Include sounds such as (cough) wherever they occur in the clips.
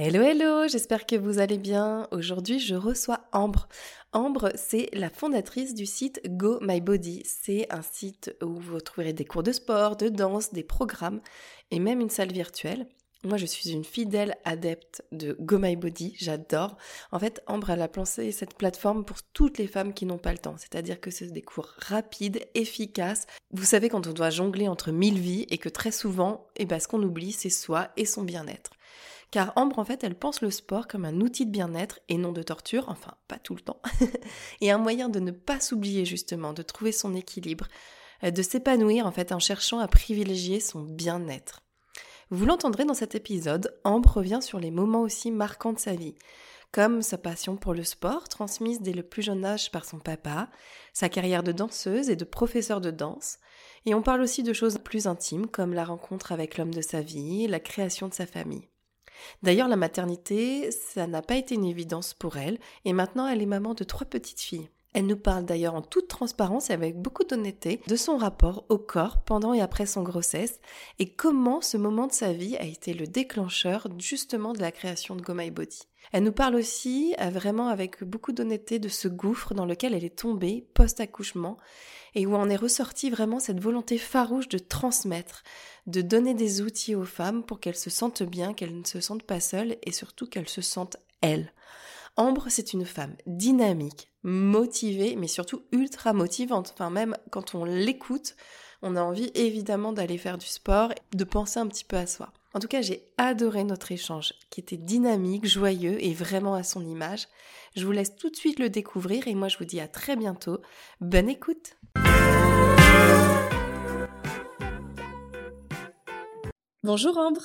Hello hello, j'espère que vous allez bien. Aujourd'hui, je reçois Ambre. Ambre, c'est la fondatrice du site Go My Body. C'est un site où vous trouverez des cours de sport, de danse, des programmes et même une salle virtuelle. Moi, je suis une fidèle adepte de Go My Body, j'adore. En fait, Ambre, elle a pensé cette plateforme pour toutes les femmes qui n'ont pas le temps, c'est-à-dire que c'est des cours rapides, efficaces. Vous savez, quand on doit jongler entre mille vies et que très souvent, eh ben, ce qu'on oublie, c'est soi et son bien-être. Car Ambre, en fait, elle pense le sport comme un outil de bien-être et non de torture, enfin, pas tout le temps, (laughs) et un moyen de ne pas s'oublier, justement, de trouver son équilibre, euh, de s'épanouir, en fait, en cherchant à privilégier son bien-être. Vous l'entendrez dans cet épisode, Ambre revient sur les moments aussi marquants de sa vie, comme sa passion pour le sport, transmise dès le plus jeune âge par son papa, sa carrière de danseuse et de professeur de danse, et on parle aussi de choses plus intimes comme la rencontre avec l'homme de sa vie, la création de sa famille. D'ailleurs, la maternité, ça n'a pas été une évidence pour elle, et maintenant elle est maman de trois petites filles. Elle nous parle d'ailleurs en toute transparence et avec beaucoup d'honnêteté de son rapport au corps pendant et après son grossesse et comment ce moment de sa vie a été le déclencheur justement de la création de Go My Body. Elle nous parle aussi euh, vraiment avec beaucoup d'honnêteté de ce gouffre dans lequel elle est tombée post-accouchement et où en est ressortie vraiment cette volonté farouche de transmettre, de donner des outils aux femmes pour qu'elles se sentent bien, qu'elles ne se sentent pas seules et surtout qu'elles se sentent elles. Ambre, c'est une femme dynamique, motivée, mais surtout ultra motivante. Enfin, même quand on l'écoute, on a envie évidemment d'aller faire du sport, de penser un petit peu à soi. En tout cas, j'ai adoré notre échange, qui était dynamique, joyeux et vraiment à son image. Je vous laisse tout de suite le découvrir et moi je vous dis à très bientôt. Bonne écoute Bonjour Ambre.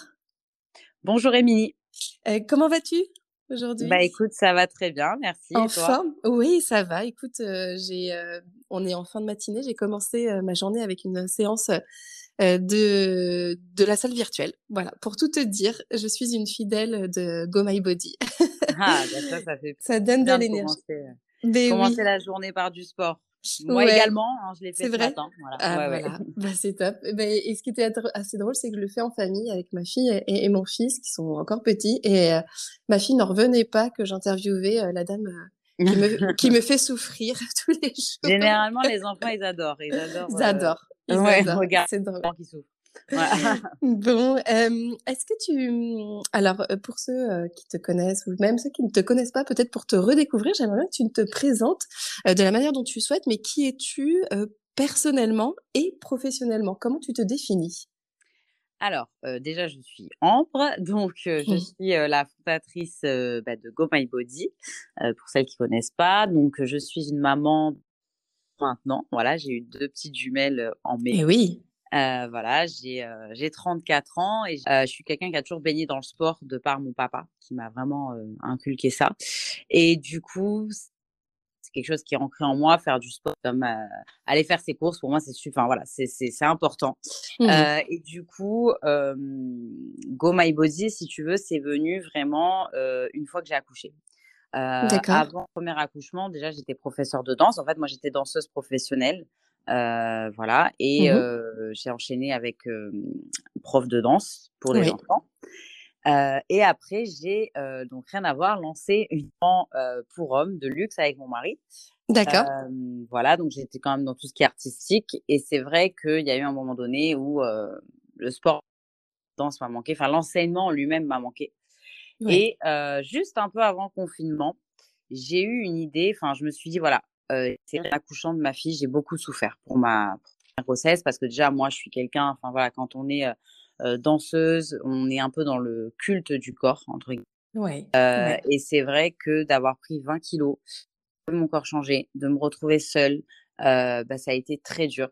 Bonjour Émilie. Euh, comment vas-tu? Aujourd'hui Bah écoute, ça va très bien, merci. En forme Oui, ça va. Écoute, euh, j'ai, euh, on est en fin de matinée. J'ai commencé euh, ma journée avec une séance de de la salle virtuelle. Voilà, pour tout te dire, je suis une fidèle de Go My Body. ah, bah ça, (laughs) ça fait. Ça donne de l'énergie. Commencer, commencer la journée par du sport. Moi également, hein, je l'ai fait ce vrai matin. Voilà. Ah, ouais, voilà. (laughs) bah, c'est top. Bah, et ce qui était assez drôle, c'est que je le fais en famille avec ma fille et, et mon fils qui sont encore petits. Et euh, ma fille n'en revenait pas que j'interviewais euh, la dame euh, qui, me, (laughs) qui me fait souffrir (laughs) tous les jours. Généralement, les enfants, ils adorent. Ils adorent. Ils adorent. Ils ouais, adorent. regarde. C'est drôle. Qui souffrent. Bon, euh, est-ce que tu... Alors, pour ceux euh, qui te connaissent, ou même ceux qui ne te connaissent pas, peut-être pour te redécouvrir, j'aimerais bien que tu te présentes euh, de la manière dont tu souhaites, mais qui es-tu euh, personnellement et professionnellement? Comment tu te définis? Alors, euh, déjà, je suis Ambre, donc euh, je Mmh. suis euh, la fondatrice euh, bah, de Go My Body, euh, pour celles qui connaissent pas. Donc, euh, je suis une maman maintenant. Voilà, j'ai eu deux petites jumelles euh, en mai. Eh oui. Euh, voilà, j'ai euh, j'ai 34 ans et euh, je suis quelqu'un qui a toujours baigné dans le sport de par mon papa qui m'a vraiment euh, inculqué ça. Et du coup, c'est quelque chose qui est ancré en moi, faire du sport comme euh, aller faire ses courses pour moi c'est enfin, voilà, c'est c'est important. Mmh. Euh, et du coup, euh, Go My Body, si tu veux, c'est venu vraiment euh, une fois que j'ai accouché. Avant le premier accouchement, déjà, j'étais professeure de danse. En fait, moi, j'étais danseuse professionnelle. Euh, voilà. Et Mmh euh, j'ai enchaîné avec euh, prof de danse pour les Oui. enfants. Et après, j'ai donc rien à voir, lancé une euh, pour hommes de luxe avec mon mari. D'accord. Voilà, donc j'étais quand même dans tout ce qui est artistique. Et c'est vrai qu'il y a eu un moment donné où le sport danse m'a manqué, enfin l'enseignement en lui-même m'a manqué. Et juste un peu avant le confinement, j'ai eu une idée, enfin je me suis dit, voilà, euh, c'est l'accouchement de ma fille, j'ai beaucoup souffert pour ma première grossesse parce que déjà, moi, je suis quelqu'un, enfin voilà, quand on est euh, euh, danseuse, on est un peu dans le culte du corps, entre guillemets. Ouais. Euh, Ouais. et c'est vrai que d'avoir pris 20 kilos, de mon corps changer, de me retrouver seule, bah, ça a été très dur.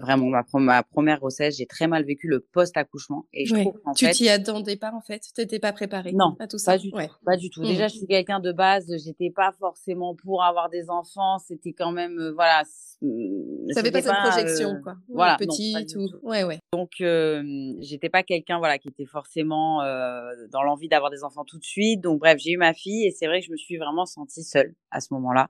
Vraiment, ma, ma, première grossesse, j'ai très mal vécu le post-accouchement. Et je trouve tu t'y attendais pas, en fait? Tu n'étais pas préparée non, à tout ça? pas du tout. Pas du tout. Déjà, je mmh. suis quelqu'un de base, j'étais pas forcément pour avoir des enfants. C'était quand même, voilà. Ça avait pas cette projection, quoi. Voilà. Petite ou... Ouais, ouais. Donc, j'étais pas quelqu'un, voilà, qui était forcément dans l'envie d'avoir des enfants tout de suite. Donc, bref, j'ai eu ma fille et c'est vrai que je me suis vraiment sentie seule à ce moment-là.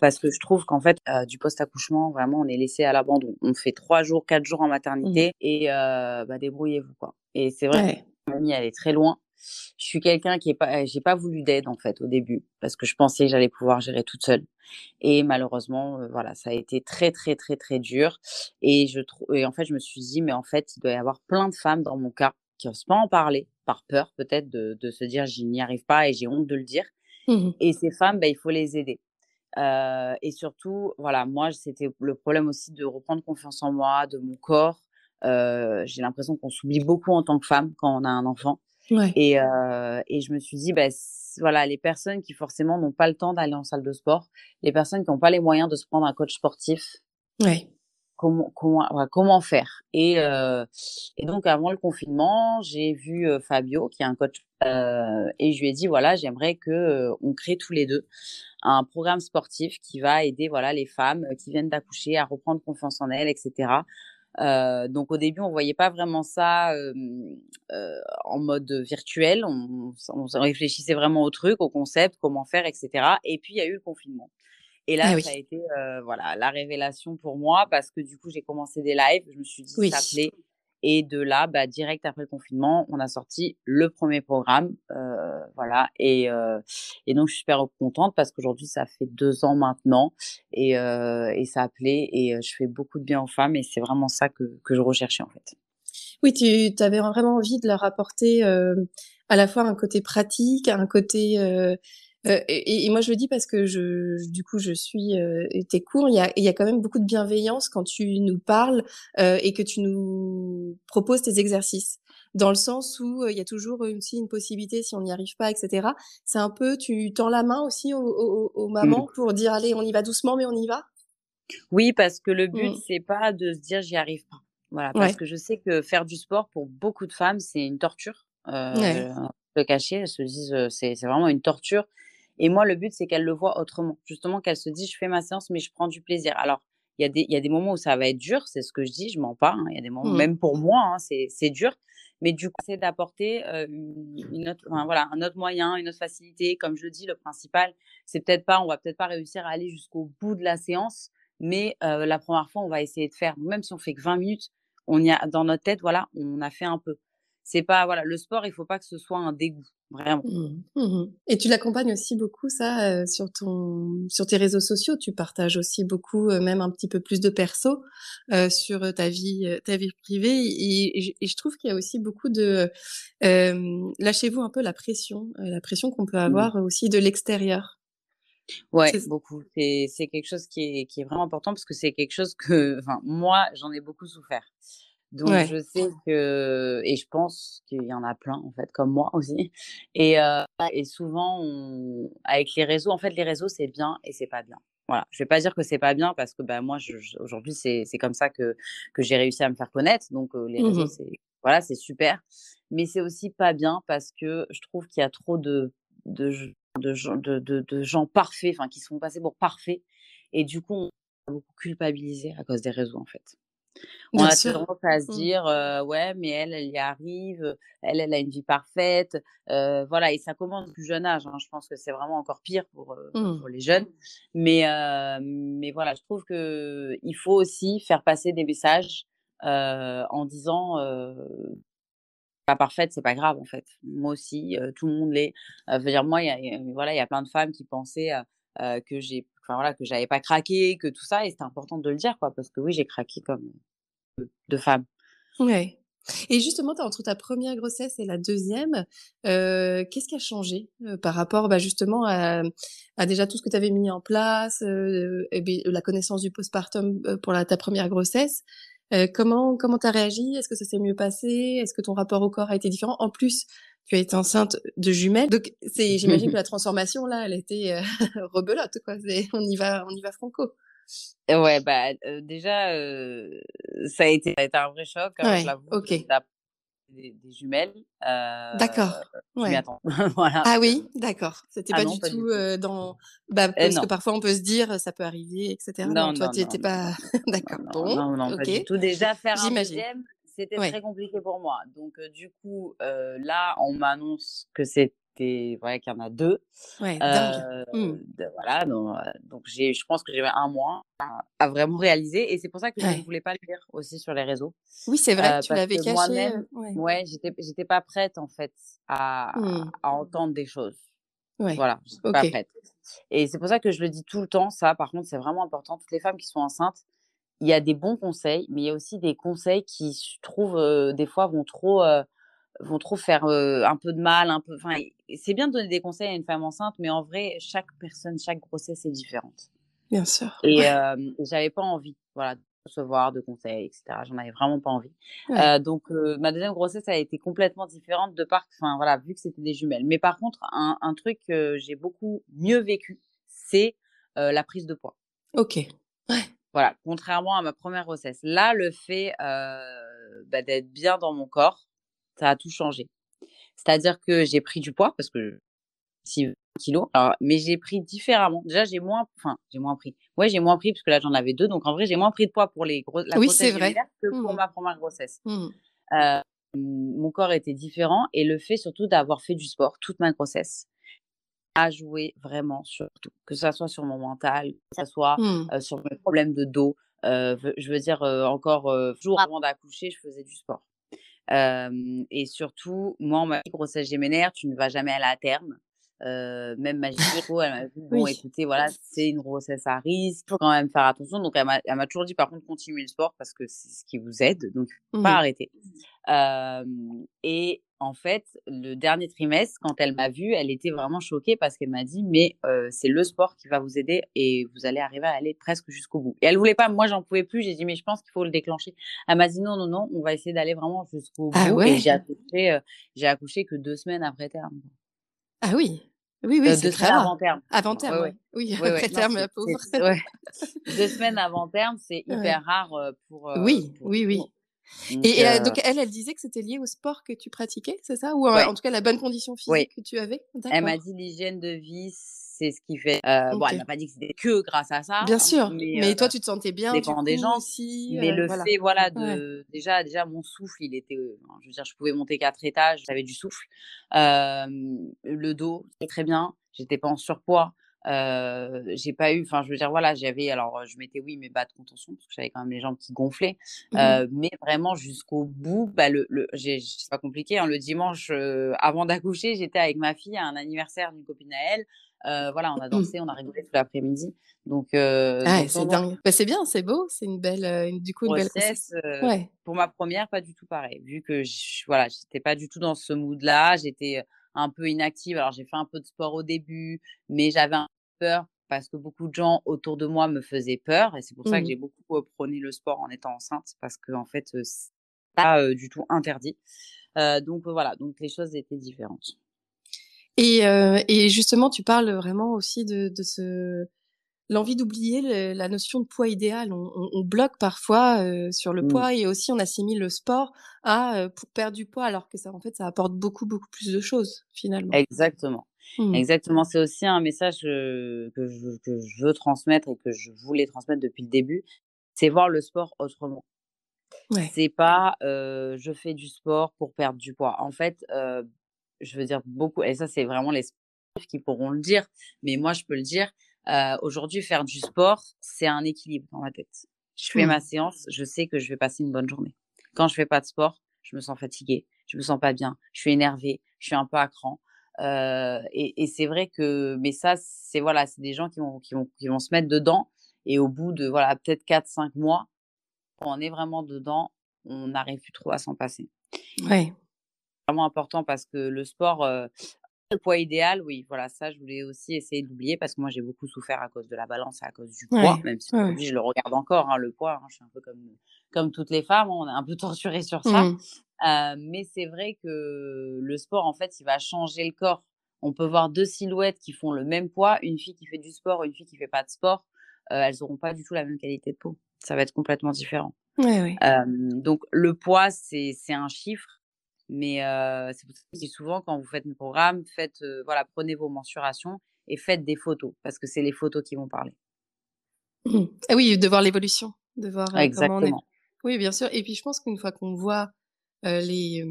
parce que je trouve qu'en fait, du post-accouchement, vraiment, on est laissé à l'abandon. On fait trois jours, quatre jours en maternité mmh. et euh, bah, débrouillez-vous quoi. Et c'est vrai que ma famille elle est très loin. Je suis quelqu'un qui est pas, j'ai pas voulu d'aide en fait au début parce que je pensais que j'allais pouvoir gérer toute seule. Et malheureusement, euh, voilà, ça a été très très très très dur. Et je et en fait, je me suis dit, mais en fait, il doit y avoir plein de femmes dans mon cas qui osent pas en parler par peur peut-être de, de se dire, je n'y arrive pas et j'ai honte de le dire. Mmh et ces femmes, bah, il faut les aider. Euh, et surtout, voilà, moi, c'était le problème aussi de reprendre confiance en moi, de mon corps. Euh, j'ai l'impression qu'on s'oublie beaucoup en tant que femme quand on a un enfant. Ouais. Et, euh, et je me suis dit, bah, voilà, les personnes qui forcément n'ont pas le temps d'aller en salle de sport, les personnes qui n'ont pas les moyens de se prendre un coach sportif. Ouais. Comment, faire et, euh, et donc avant le confinement, j'ai vu euh, Fabio qui est un coach euh, et je lui ai dit voilà j'aimerais que on crée tous les deux un programme sportif qui va aider voilà les femmes qui viennent d'accoucher à reprendre confiance en elles, etc. Donc au début, on voyait pas vraiment ça en mode virtuel. On, on, réfléchissait vraiment au truc, au concept, comment faire, etc. Et puis il y a eu le confinement. Et là, ah ça a été euh, voilà la révélation pour moi parce que du coup, j'ai commencé des lives. Je me suis dit, oui. ça plaît. Et de là, bah, direct après le confinement, on a sorti le premier programme, euh, voilà. Et, euh, et donc je suis super contente parce qu'aujourd'hui ça fait deux ans maintenant et, et ça a plu et je fais beaucoup de bien aux femmes et c'est vraiment ça que, que je recherchais en fait. Oui, tu avais vraiment envie de leur apporter à la fois un côté pratique, un côté euh, euh, et, moi, je le dis parce que je, du coup, je suis euh, tes cours. Il y a, il y a quand même beaucoup de bienveillance quand tu nous parles euh, et que tu nous proposes tes exercices. Dans le sens où il y a toujours aussi une possibilité si on n'y arrive pas, etc. C'est un peu, tu tends la main aussi aux, aux, mamans mmh. pour dire allez, on y va doucement, mais on y va? Oui, parce que le but mmh. c'est pas de se dire j'y arrive pas. Voilà, parce que je sais que faire du sport pour beaucoup de femmes c'est une torture. Euh, ouais. Le cacher, elles se disent c'est vraiment une torture et moi, le but, c'est qu'elle le voit autrement. Justement, qu'elle se dise, je fais ma séance, mais je prends du plaisir. Alors, il y, a des, y a des moments où ça va être dur, c'est ce que je dis, je mens pas. Hein. Il y a des moments, mmh. même pour moi, hein, c'est dur. Mais du coup, c'est d'apporter euh, une autre, enfin, voilà, un autre moyen, une autre facilité. Comme je le dis, le principal, c'est peut-être pas, on va peut-être pas réussir à aller jusqu'au bout de la séance, mais euh, la première fois, on va essayer de faire. Même si on fait que 20 minutes, on y a dans notre tête, voilà, on a fait un peu. C'est pas, voilà, le sport, il faut pas que ce soit un dégoût. Vraiment. Mmh. Mmh Et tu l'accompagnes aussi beaucoup, ça, euh, sur ton, sur tes réseaux sociaux? Tu partages aussi beaucoup, euh, même un petit peu plus de perso euh, sur ta vie, ta vie privée? Et, je trouve qu'il y a aussi beaucoup de, lâchez-vous un peu la pression, la pression qu'on peut mmh. avoir aussi de l'extérieur. Ouais, beaucoup. C'est, c'est quelque chose qui est, qui est vraiment important parce que c'est quelque chose que, enfin, moi, j'en ai beaucoup souffert. Donc je sais que et je pense qu'il y en a plein en fait comme moi (laughs) aussi. Et euh, et souvent on, avec les réseaux en fait les réseaux c'est bien et c'est pas bien. Voilà, je vais pas dire que c'est pas bien parce que bah moi aujourd'hui c'est c'est comme ça que que j'ai réussi à me faire connaître. Donc euh, les réseaux mmh c'est voilà, c'est super. Mais c'est aussi pas bien parce que je trouve qu'il y a trop de de de, de, de, de gens parfaits, enfin qui sont passés pour parfaits et du coup on a beaucoup culpabilisé à cause des réseaux en fait. On a tendance à se mmh. dire ouais mais elle elle y arrive, elle elle a une vie parfaite, voilà et ça commence plus jeune âge. Hein. Je pense que c'est vraiment encore pire pour, mmh. pour les jeunes. Mais mais voilà je trouve que il faut aussi faire passer des messages en disant pas parfaite, c'est pas grave en fait. Moi aussi, tout le monde l'est. Euh, dire moi, il y a, voilà, il y a plein de femmes qui pensaient que j'ai, enfin voilà, que j'avais pas craqué, que tout ça, et c'était important de le dire quoi, parce que oui, j'ai craqué comme de femmes. Ouais. Et justement, entre ta première grossesse et la deuxième, euh, qu'est-ce qui a changé euh, par rapport bah, justement à, à, déjà tout ce que tu avais mis en place, euh, et bien, la connaissance du postpartum pour la, ta première grossesse? Comment comment t'as réagi? Est-ce que ça s'est mieux passé? Est-ce que ton rapport au corps a été différent? En plus, tu as été enceinte de jumelles, donc c'est j'imagine que (laughs) la transformation là, elle était (laughs) rebelote quoi. On y va, on y va franco. Ouais, bah, déjà, ça a été ça a été un vrai choc, hein, Ouais, je l'avoue, OK. des des jumelles, D'accord, je m'y ouais. (laughs) voilà. Ah oui? D'accord, c'était Ah pas non, du pas du tout, tout. heu, dans bah, parce que parfois on peut se dire: «Ça peut arriver» et cetera. Non, Non, toi tu étais pas (laughs) d'accord. Bon, non, non, pas OK. du tout. Déjà faire un. 2e, c'était Ouais. très compliqué pour moi. Donc du coup, là, on m'annonce que c'était ouais, qu'il y en a 2. Ouais, dingue. Heu, Mmh. de voilà, donc heu, donc j'ai je pense que j'ai 1 mois à à vraiment réaliser et c'est pour ça que je ne voulais pas le dire aussi sur les réseaux. Oui, c'est vrai, Heu, tu l'avais caché, moi-même ouais. ouais, j'étais j'étais pas prête en fait à Mmh. à entendre des choses. Ouais, Voilà, j'étais pas prête et c'est pour ça que je le dis tout le temps, ça par contre, c'est vraiment important. Toutes les femmes qui sont enceintes, il y a des bons conseils, mais il y a aussi des conseils qui, je trouve, heu, des fois vont trop, vont trop faire, un peu de mal, un peu enfin, c'est bien de donner des conseils à une femme enceinte, mais en vrai, chaque personne, chaque grossesse est différente Bien sûr, et ouais. hem, j'avais pas envie, voilà, de recevoir de conseils et cetera. J'en avais vraiment pas envie. Ouais. Donc ma 2e grossesse a été complètement différente de par enfin voilà, vu que c'était des jumelles. Mais par contre, un un truc que j'ai beaucoup mieux vécu, c'est, la prise de poids. OK, ouais. Voilà, contrairement à ma 1re grossesse. Là, le fait, bah, d'être bien dans mon corps, ça a tout changé. C'est-à-dire que j'ai pris du poids parce que si kilogrammes, alors mais j'ai pris différemment. Déjà, j'ai moins enfin, j'ai moins pris. Ouais, j'ai moins pris parce que là, j'en avais 2, donc en vrai, j'ai moins pris de poids pour les gros la Oui, c'est grossesse vrai. que Mmh pour mh. ma 1re grossesse. Mmh. Hem, mon corps était différent et le fait surtout d'avoir fait du sport toute ma grossesse a joué vraiment sur tout. Que ça soit sur mon mental, que ça soit, Mmh. heu, sur mes problèmes de dos, ve je veux dire, encore, heu, jours avant d'accoucher, je faisais du sport. Et surtout, moi, on m'a dit: «Grossesse gémellaire, tu ne vas jamais aller à terme». Heu, même ma gynéco, elle m'a dit: «Bon, Oui. écoutez, voilà, c'est une grossesse à risque, il faut quand même faire attention». Donc elle m'a elle m'a toujours dit: «Par contre, continuez le sport parce que c'est ce qui vous aide, donc pas Mmh. arrêter». Hem et en fait, le dernier trimestre, quand elle m'a vue, elle était vraiment choquée parce qu'elle m'a dit: «Mais heu, c'est le sport qui va vous aider et vous allez arriver à aller presque jusqu'au bout» et elle voulait pas. Moi, j'en pouvais plus. J'ai dit: «Mais je pense qu'il faut le déclencher». Elle m'a dit: «Non, non, non, on va essayer d'aller vraiment jusqu'au Ah bout» et ouais? j'ai accouché, j'ai accouché que 2 semaines après terme. Ah oui! Oui, oui, c'est 2 très semaines rare. avant terme. Avant terme, ouais. Oui, Ouais, ouais. après Non, terme, c'est la pauvre. 2 semaines avant terme, c'est hyper rare, pour, heu, Oui, pour oui, oui. Donc et heu donc elle, elle disait que c'était lié au sport que tu pratiquais, c'est ça? Ou en tout cas la bonne condition Oui. physique que tu avais? Elle m'a dit: «L'hygiène de vie, c'est ce qui fait» heu, bon, elle m'a pas dit que c'était que grâce à ça, Bien hein, sûr, mais mais toi, tu te sentais bien dépend des gens. aussi, Mais le voilà. fait, voilà, Ouais. déjà déjà mon souffle, il était, enfin, je veux dire, je pouvais monter 4 étages, j'avais du souffle. Le dos, c'était très bien, j'étais pas en surpoids. Heu, j'ai pas eu enfin, je veux dire, voilà, j'avais alors, je mettais, oui, mes bas de contention parce que j'avais quand même les jambes qui gonflaient. Mmh mais vraiment jusqu'au bout, bah, le le c'est pas compliqué, hein, le dimanche, avant d'accoucher, j'étais avec ma fille à un anniversaire d'une copine à elle. Heu, voilà, on a dansé, on a rigolé toute l'après-midi. Donc heu, Ah, c'est dingue. Bah, c'est bien, c'est beau, c'est une belle, heu, une du coup, une belle heu, Ouais. pour ma 1re, pas du tout pareil. Vu que j voilà, j'étais pas du tout dans ce mood-là, j'étais, heu, un peu inactive. Alors j'ai fait un peu de sport au début, mais j'avais un peu peur parce que beaucoup de gens autour de moi me faisaient peur et c'est pour ça que Mmh. j'ai beaucoup, prôné le sport en étant enceinte parce qu'en fait, heu, c'est pas, du tout interdit. Donc voilà, donc les choses étaient différentes. Et heu et justement, tu parles vraiment aussi de de ce l'envie d'oublier le la notion de poids idéal. On on on bloque parfois, heu, sur le Mmh. poids et aussi on assimile le sport à, heu, pour perdre du poids alors que ça, en fait, ça apporte beaucoup, beaucoup plus de choses, finalement. Exactement, Mmh. exactement. C'est aussi un message, que je que je veux transmettre et que je voulais transmettre depuis le début, c'est voir le sport autrement. Ouais. C'est pas, je fais du sport pour perdre du poids. En fait, je veux dire beaucoup et ça, c'est vraiment les sportifs qui pourront le dire, mais moi, je peux le dire, heu, aujourd'hui, faire du sport, c'est un équilibre dans ma tête. Je fais Mmh. ma séance, je sais que je vais passer une bonne journée. Quand je fais pas de sport, je me sens fatiguée, je me sens pas bien, je suis énervée, je suis un peu à cran, heu et et c'est vrai que mais ça, c'est voilà, c'est des gens qui vont qui vont qui vont se mettre dedans et au bout de, voilà, peut-être 4-5 mois, quand on est vraiment dedans, on n'arrive plus trop à s'en passer. Ouais. Vraiment important parce que le sport, le poids idéal, oui, voilà, ça, je voulais aussi essayer d'oublier parce que moi, j'ai beaucoup souffert à cause de la balance et à cause du poids, Ouais, même si ouais, je le regarde encore, hein, le poids, hein. Je suis un peu comme comme toutes les femmes, on est un peu (laughs) torturées sur ça. Mmh. Mais c'est vrai que le sport, en fait, il va changer le corps. On peut voir 2 silhouettes qui font le même poids, une fille qui fait du sport, une fille qui fait pas de sport. elles n'auront pas du tout la même qualité de peau. Ça va être complètement différent. Ouais, donc le poids, c'est un chiffre, mais c'est pour ça que je dis souvent quand vous faites un programme, faites, voilà, prenez vos mensurations et faites des photos parce que c'est les photos qui vont parler. Mmh. Ah oui, de voir l'évolution, de voir Exactement. comment on est. Oui, bien sûr. Et puis je pense qu'une fois qu'on voit les,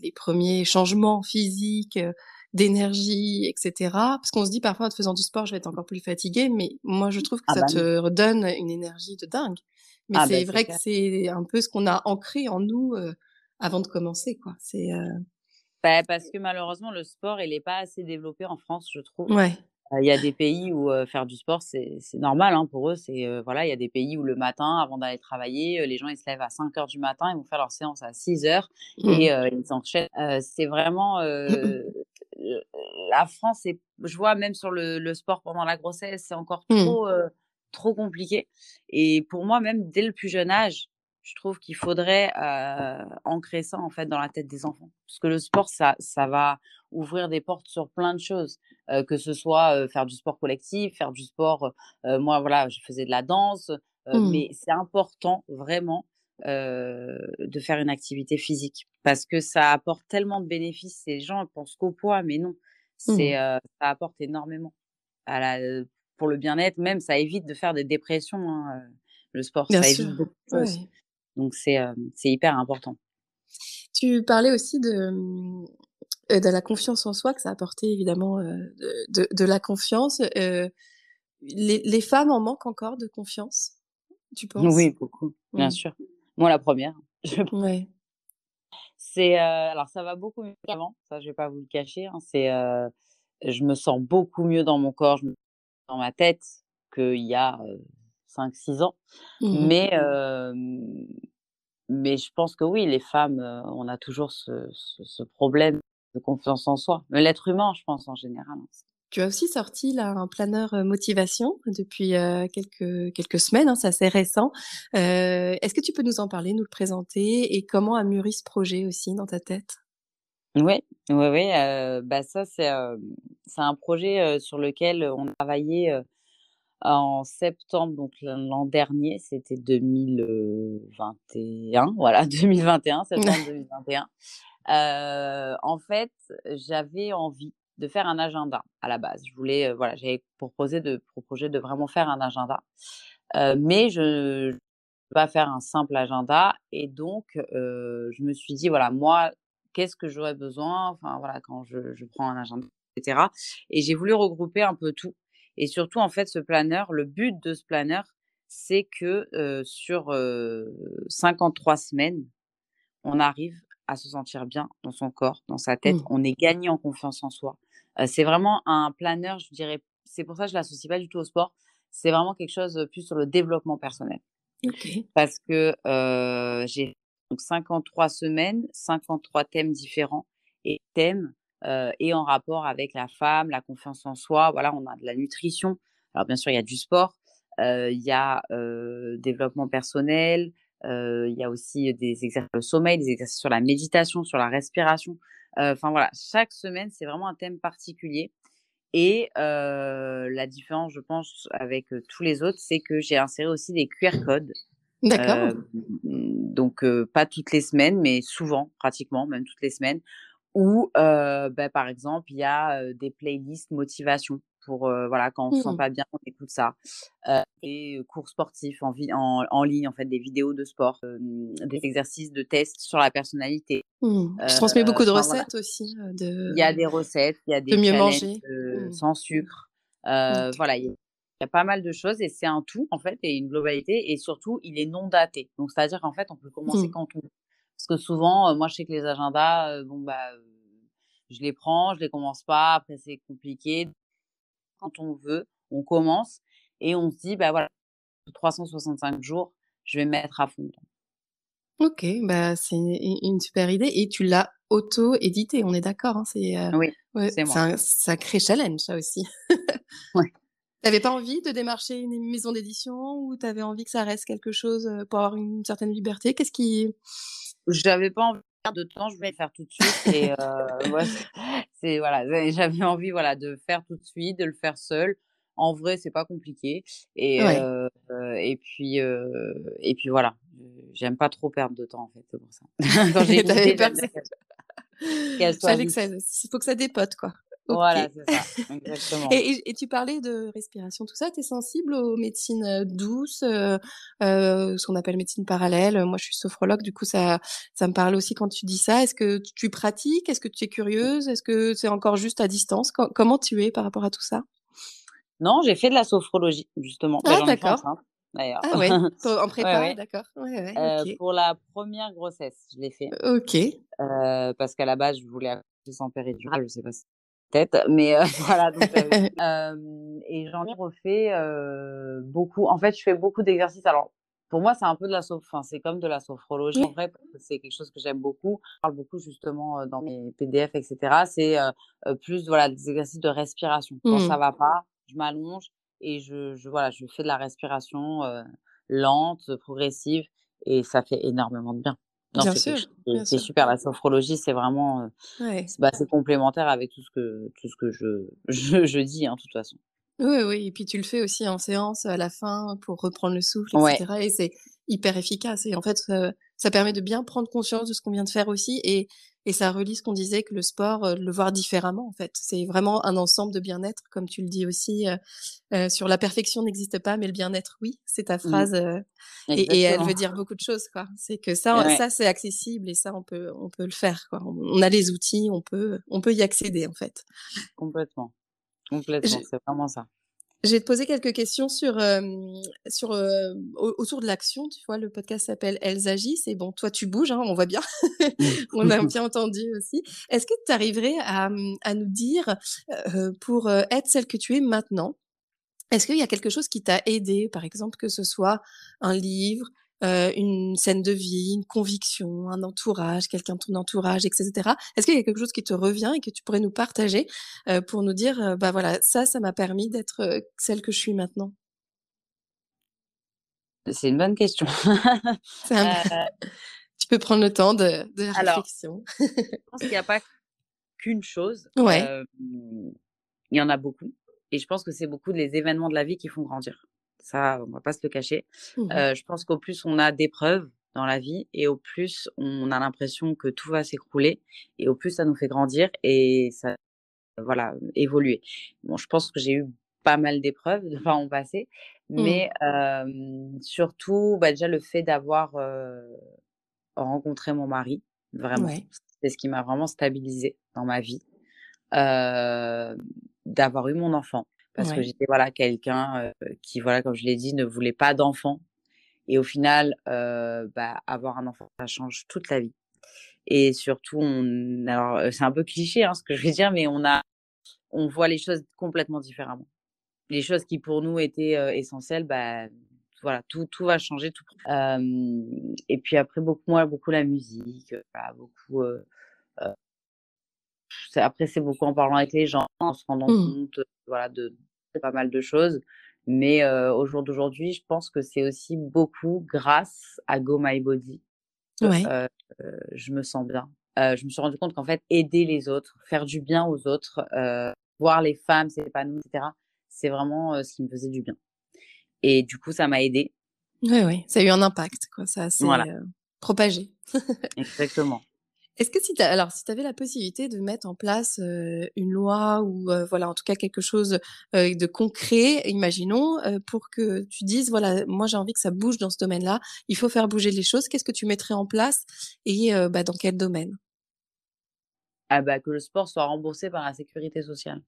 les, premiers changements physiques, d'énergie, etc. Parce qu'on se dit parfois en faisant du sport, je vais être encore plus fatiguée, mais moi je trouve que ah ça bah te redonne une énergie de dingue. Mais ah c'est bah vrai que c'est un peu ce qu'on a ancré en nous avant de commencer, quoi. C'est bah, parce que malheureusement le sport il n'est pas assez développé en France, je trouve. Ouais. Il y a des pays où faire du sport, c'est normal hein, pour eux. C'est voilà, il y a des pays où le matin, avant d'aller travailler, les gens ils se lèvent à 5 heures du matin, ils vont faire leur séance à 6 heures Mmh. et ils enchaînent. c'est vraiment la France. Et je vois même sur le, le, sport pendant la grossesse, c'est encore Mmh. trop trop compliqué. Et pour moi, même dès le plus jeune âge, je trouve qu'il faudrait ancrer ça en fait dans la tête des enfants, parce que le sport, ça ça va ouvrir des portes sur plein de choses, que ce soit faire du sport collectif, faire du sport. moi, voilà, je faisais de la danse, Mmh. mais c'est important vraiment de faire une activité physique parce que ça apporte tellement de bénéfices. Les gens pensent qu'au poids, mais non, c'est Mmh. ça apporte énormément à la, pour le bien-être. Même ça évite de faire des dépressions. Hein, le sport, Bien ça sûr. évite beaucoup de choses. Ouais. Donc c'est c'est hyper important. Tu parlais aussi de de la confiance en soi que ça apportait évidemment de, de, de, la confiance. Euh, les, les, femmes en manquent encore de confiance, tu penses? Oui, beaucoup, bien mmh. sûr. Moi, la première. (laughs) Ouais. C'est euh, alors ça va beaucoup mieux qu'avant, ça je vais pas vous le cacher. Hein, c'est euh, je me sens beaucoup mieux dans mon corps, je me dans ma tête qu'il y a 5-6 ans. Mmh. Mais mais je pense que oui, les femmes, on a toujours ce, ce, ce problème de confiance en soi. L'être humain, je pense en général. hein, Tu as aussi sorti là un planeur motivation depuis euh, quelques quelques semaines, hein, c'est assez récent. Euh, Est-ce que tu peux nous en parler, nous le présenter et comment a mûri ce projet aussi dans ta tête? Oui, oui, oui. Euh, bah ça c'est c'est un projet sur lequel on a travaillé en septembre, donc l'an dernier, c'était 2021, voilà (laughs) 2021, septembre (laughs) 2021. Euh, en fait, j'avais envie de faire un agenda à la base. Je voulais, euh, voilà, j'avais proposé de proposé de vraiment faire un agenda, euh, mais je ne pas faire un simple agenda. Et donc, euh, je me suis dit, voilà, moi, qu'est-ce que j'aurais besoin? Enfin, voilà, quand je, je prends un agenda, etc. Et j'ai voulu regrouper un peu tout. Et surtout, en fait, ce planeur, le but de ce planeur, c'est que sur 53 semaines, on arrive à se sentir bien dans son corps, dans sa tête. Mmh. On est gagné en confiance en soi. Euh, c'est vraiment un planeur, je dirais. C'est pour ça que je l'associe pas du tout au sport. C'est vraiment quelque chose plus sur le développement personnel. Okay. Parce que euh, j'ai donc 53 semaines, 53 thèmes différents et thèmes euh, et en rapport avec la femme, la confiance en soi. Voilà, on a de la nutrition. Alors bien sûr, il y a du sport, euh, il y a euh, développement personnel, il y a aussi des exercices sur le sommeil, des exercices sur la méditation, sur la respiration. Enfin voilà, chaque semaine, c'est vraiment un thème particulier. Et la différence, je pense, avec tous les autres, c'est que j'ai inséré aussi des QR codes. D'accord. Euh, donc, pas toutes les semaines, mais souvent, pratiquement, même toutes les semaines. Où, bah, par exemple, il y a des playlists motivation pour, voilà, quand on se Mmh. sent pas bien, on écoute ça. des cours sportifs en, en, en, ligne, en fait, des vidéos de sport, des exercices de tests sur la personnalité. Mmh. Je transmets beaucoup de recettes voilà. aussi. De... Il y a des recettes, il y a des de mieux challenges manger. euh, Mmh. sans sucre. Euh, Ok. Voilà, il y, a- il y a pas mal de choses et c'est un tout en fait et une globalité et surtout il est non daté. Donc c'est à dire qu'en fait on peut commencer Mmh. quand on veut. Que souvent, euh, moi je sais que les agendas, euh, bon bah, euh, je les prends, je les commence pas, après c'est compliqué. Quand on veut, on commence et on se dit bah voilà, 365 jours, je vais me mettre à fond. Ok, bah c'est une, une super idée et tu l'as auto-édité, on est d'accord. Hein, c'est euh, Oui, ouais, c'est un sacré challenge ça aussi. (laughs) Ouais. (laughs) T'avais pas envie de démarcher une maison d'édition ou t'avais envie que ça reste quelque chose pour avoir une certaine liberté? Qu'est-ce qui J'avais pas envie de perdre de temps, je voulais le faire tout de suite et euh, (laughs) c'est- voilà, j'avais envie voilà de faire tout de suite, de le faire seul. en vrai, c'est pas compliqué. Et, euh, et puis, et puis voilà. J'aime pas trop perdre de temps, en fait, c'est pour ça. (laughs) Quand j'ai (laughs) Il faut que ça dépote, quoi. Voilà, c'est ça, (laughs) exactement. et, tu parlais de respiration, tout ça. Tu es sensible aux médecines euh, douces, euh, euh, ce qu'on appelle médecine parallèle? Moi, je suis sophrologue, du coup, ça, ça me parle aussi quand tu dis ça. Est-ce que tu pratiques? Est-ce que tu es curieuse? Est-ce que c'est encore juste à distance? Comment tu es par rapport à tout ça? Non, j'ai fait de la sophrologie, justement. Ah, d'accord. D'ailleurs. Ah ouais, (laughs) en prépa, d'accord. Ouais, euh, Pour la première grossesse, je l'ai fait. Ok. Euh, parce qu'à la base, je voulais accoucher sans péridurale, je sais pas si tête, mais euh, (laughs) voilà. Donc, (laughs) euh, et j'en ai refait euh, beaucoup. En fait, je fais beaucoup d'exercices. Alors, pour moi, c'est un peu de la soph... enfin, c'est comme de la sophrologie en vrai, c'est quelque chose que j'aime beaucoup. Je parle beaucoup justement dans mes PDF, etc. C'est plus voilà des exercices de respiration. Quand ça mmh. va pas, je m'allonge et je, je voilà, je fais de la respiration lente, progressive, et ça fait énormément de bien. Bien sûr. C'est super. La sophrologie, c'est vraiment, bah, c'est complémentaire avec tout ce que tout ce que je (laughs) je, je dis, hein, de toute façon. Oui, oui. Et puis tu le fais aussi en séance à la fin pour reprendre le souffle, etc. Et c'est hyper efficace. Et en fait, ça, permet de bien prendre conscience de ce qu'on vient de faire aussi. Et, et ça relie ce qu'on disait que le sport, euh, le voir différemment, en fait. C'est vraiment un ensemble de bien-être, comme tu le dis aussi. Euh, euh, sur la perfection n'existe pas, mais le bien-être, oui. C'est ta mmh. phrase. et, elle veut dire beaucoup de choses, quoi. C'est que ça, ça c'est accessible et ça, on peut, on peut le faire, quoi. On a les outils, on peut, on peut y accéder, en fait. Complètement. Complètement, c'est vraiment ça. Je vais te poser quelques questions sur, sur autour de l'action. Tu vois, le podcast s'appelle Elles agissent. Et bon, toi, tu bouges, hein, on voit bien. (laughs) on a (laughs) bien entendu aussi. Est-ce que tu arriverais à, à, nous dire, pour être celle que tu es maintenant, est-ce qu'il y a quelque chose qui t'a aidé, par exemple, que ce soit un livre, euh, une scène de vie, une conviction, un entourage, quelqu'un de ton entourage, etc. Est-ce qu'il y a quelque chose qui te revient et que tu pourrais nous partager euh, pour nous dire, euh, bah voilà, ça, ça m'a permis d'être celle que je suis maintenant? C'est une bonne question. (laughs) (laughs) tu peux prendre le temps de, de la réflexion. je pense qu'il n'y a pas qu'une chose. (laughs) Ouais. il y en a beaucoup. Et je pense que c'est beaucoup les événements de la vie qui font grandir. Ça, on va pas se le cacher. Mmh je pense qu'au plus on a d'épreuves dans la vie et au plus on a l'impression que tout va s'écrouler et au plus ça nous fait grandir et ça, voilà, évoluer. Bon, je pense que j'ai eu pas mal d'épreuves (laughs) enfin mon passé, mmh. mais surtout, bah, déjà le fait d'avoir rencontré mon mari, vraiment, c'est ce qui m'a vraiment stabilisé dans ma vie, d'avoir eu mon enfant parce que j'étais voilà quelqu'un qui voilà comme je l'ai dit ne voulait pas d'enfant et au final bah, avoir un enfant ça change toute la vie et surtout on alors c'est un peu cliché hein, ce que je vais dire mais on a on voit les choses complètement différemment les choses qui pour nous étaient essentielles bah voilà tout tout va changer tout et puis après beaucoup moi beaucoup la musique beaucoup après c'est beaucoup en parlant avec les gens en se rendant mmh. compte voilà de pas mal de choses. Mais au jour d'aujourd'hui, je pense que c'est aussi beaucoup grâce à Go My Body. je me sens bien. je me suis rendu compte qu'en fait, aider les autres, faire du bien aux autres, voir les femmes s'épanouir, etc., c'est vraiment ce qui me faisait du bien. Et du coup, ça m'a aidé. Oui, oui, ça a eu un impact, quoi. Ça s'est propagé. (laughs) Exactement. Est-ce que si tu alors si tu avais la possibilité de mettre en place une loi ou voilà en tout cas quelque chose de concret, imaginons, pour que tu dises voilà moi j'ai envie que ça bouge dans ce domaine-là, il faut faire bouger les choses. Qu'est-ce que tu mettrais en place et bah, dans quel domaine? Ah bah que le sport soit remboursé par la sécurité sociale.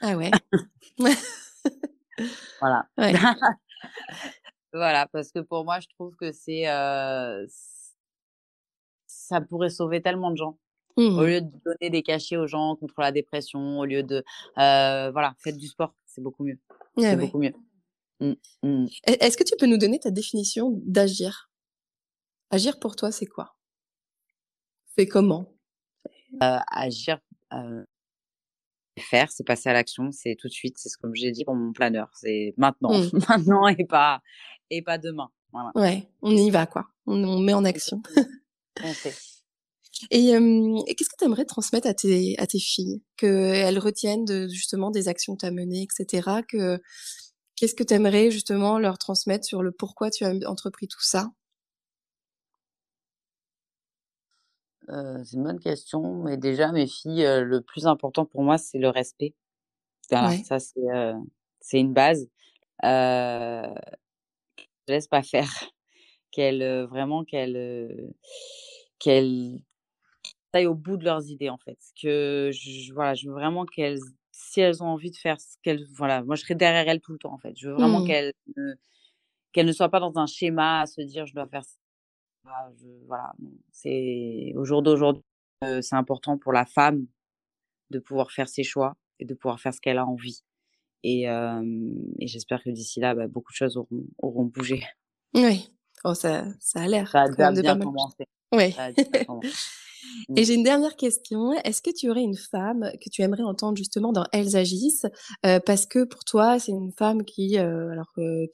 Ah ouais? (laughs) voilà. (laughs) voilà parce que pour moi je trouve que c'est ça pourrait sauver tellement de gens. Au mmh lieu de donner des cachets aux gens contre la dépression, au lieu de euh, voilà, faites du sport, c'est beaucoup mieux. c'est beaucoup mieux. Mmh, mmh. Est-ce que tu peux nous donner ta définition d'agir? Agir pour toi, c'est quoi? C'est comment? Euh, Agir, euh, faire, c'est passer à l'action, c'est tout de suite. C'est comme j'ai dit pour mon planeur, c'est maintenant, (laughs) maintenant et pas et pas demain. Voilà. Ouais, on y va quoi. On, on met en action. Et, qu'est-ce que tu aimerais transmettre à tes, à tes filles? Qu'elles retiennent de, justement des actions que tu as menées, etc. Que, qu'est-ce que tu aimerais justement leur transmettre sur le pourquoi tu as entrepris tout ça? Euh, C'est une bonne question. Mais déjà, mes filles, euh, le plus important pour moi, c'est le respect. Ça, c'est, euh, c'est une base. Euh, je laisse pas faire. Qu'elles, vraiment, qu'elles, qu'elles aillent au bout de leurs idées en fait. Que je, voilà, je veux vraiment qu'elles, si elles ont envie de faire ce qu'elles, voilà, moi je serai derrière elles tout le temps en fait. Je veux vraiment mmh. qu'elles ne, qu'elles ne soient pas dans un schéma à se dire je dois faire ça. Je, voilà, c'est au jour d'aujourd'hui, euh, c'est important pour la femme de pouvoir faire ses choix et de pouvoir faire ce qu'elle a envie. Et, et j'espère que d'ici là, bah, beaucoup de choses auront, auront bougé. Oui, oh, ça, ça a l'air. Ça a bien commencé. Oui. (laughs) Et j'ai une dernière question. Est-ce que tu aurais une femme que tu aimerais entendre justement dans Elles agissent? Euh, Parce que pour toi, c'est une femme qui, euh, alors que,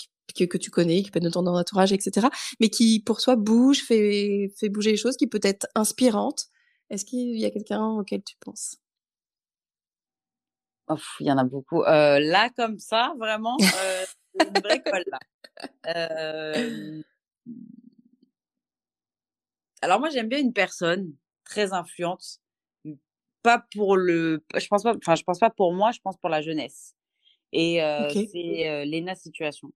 que tu connais, qui peut être dans ton entourage, etc., mais qui pour toi bouge, fait, fait bouger les choses, qui peut être inspirante. Est-ce qu'il y a quelqu'un auquel tu penses? Il y en a beaucoup. Euh, là, comme ça, vraiment, euh, une vraie colle, là. (laughs) Euh, alors moi, j'aime bien une personne très influente, pas pour le, je pense pas, enfin, je pense pas pour moi, je pense pour la jeunesse. Et c'est Lena Situation.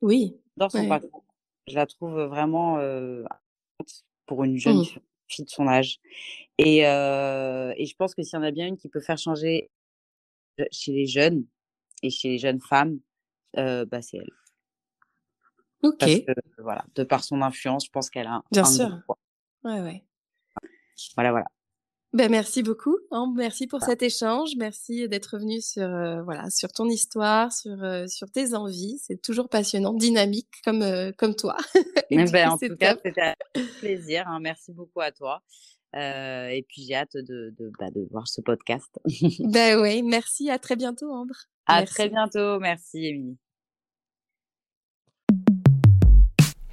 Oui. Dans son parcours, je la trouve vraiment pour une jeune mmh. fille de son âge. Et, et je pense que s'il y en a bien une qui peut faire changer chez les jeunes et chez les jeunes femmes, bah, c'est elle. Ok. Parce que, voilà, de par son influence, je pense qu'elle a un, Bien sûr. Ouais, ouais. Voilà, voilà. Ben, merci beaucoup. Merci pour bah cet échange. Merci d'être venu sur, voilà, sur ton histoire, sur, sur tes envies. C'est toujours passionnant, dynamique comme, comme toi. (laughs) ben, en tout cas, c'était un plaisir. Hein. Merci beaucoup à toi et puis j'ai hâte de, de, bah, de, voir ce podcast. (laughs) ben oui, merci. À très bientôt, Ambre. À très bientôt. Merci, Émilie.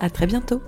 À très bientôt.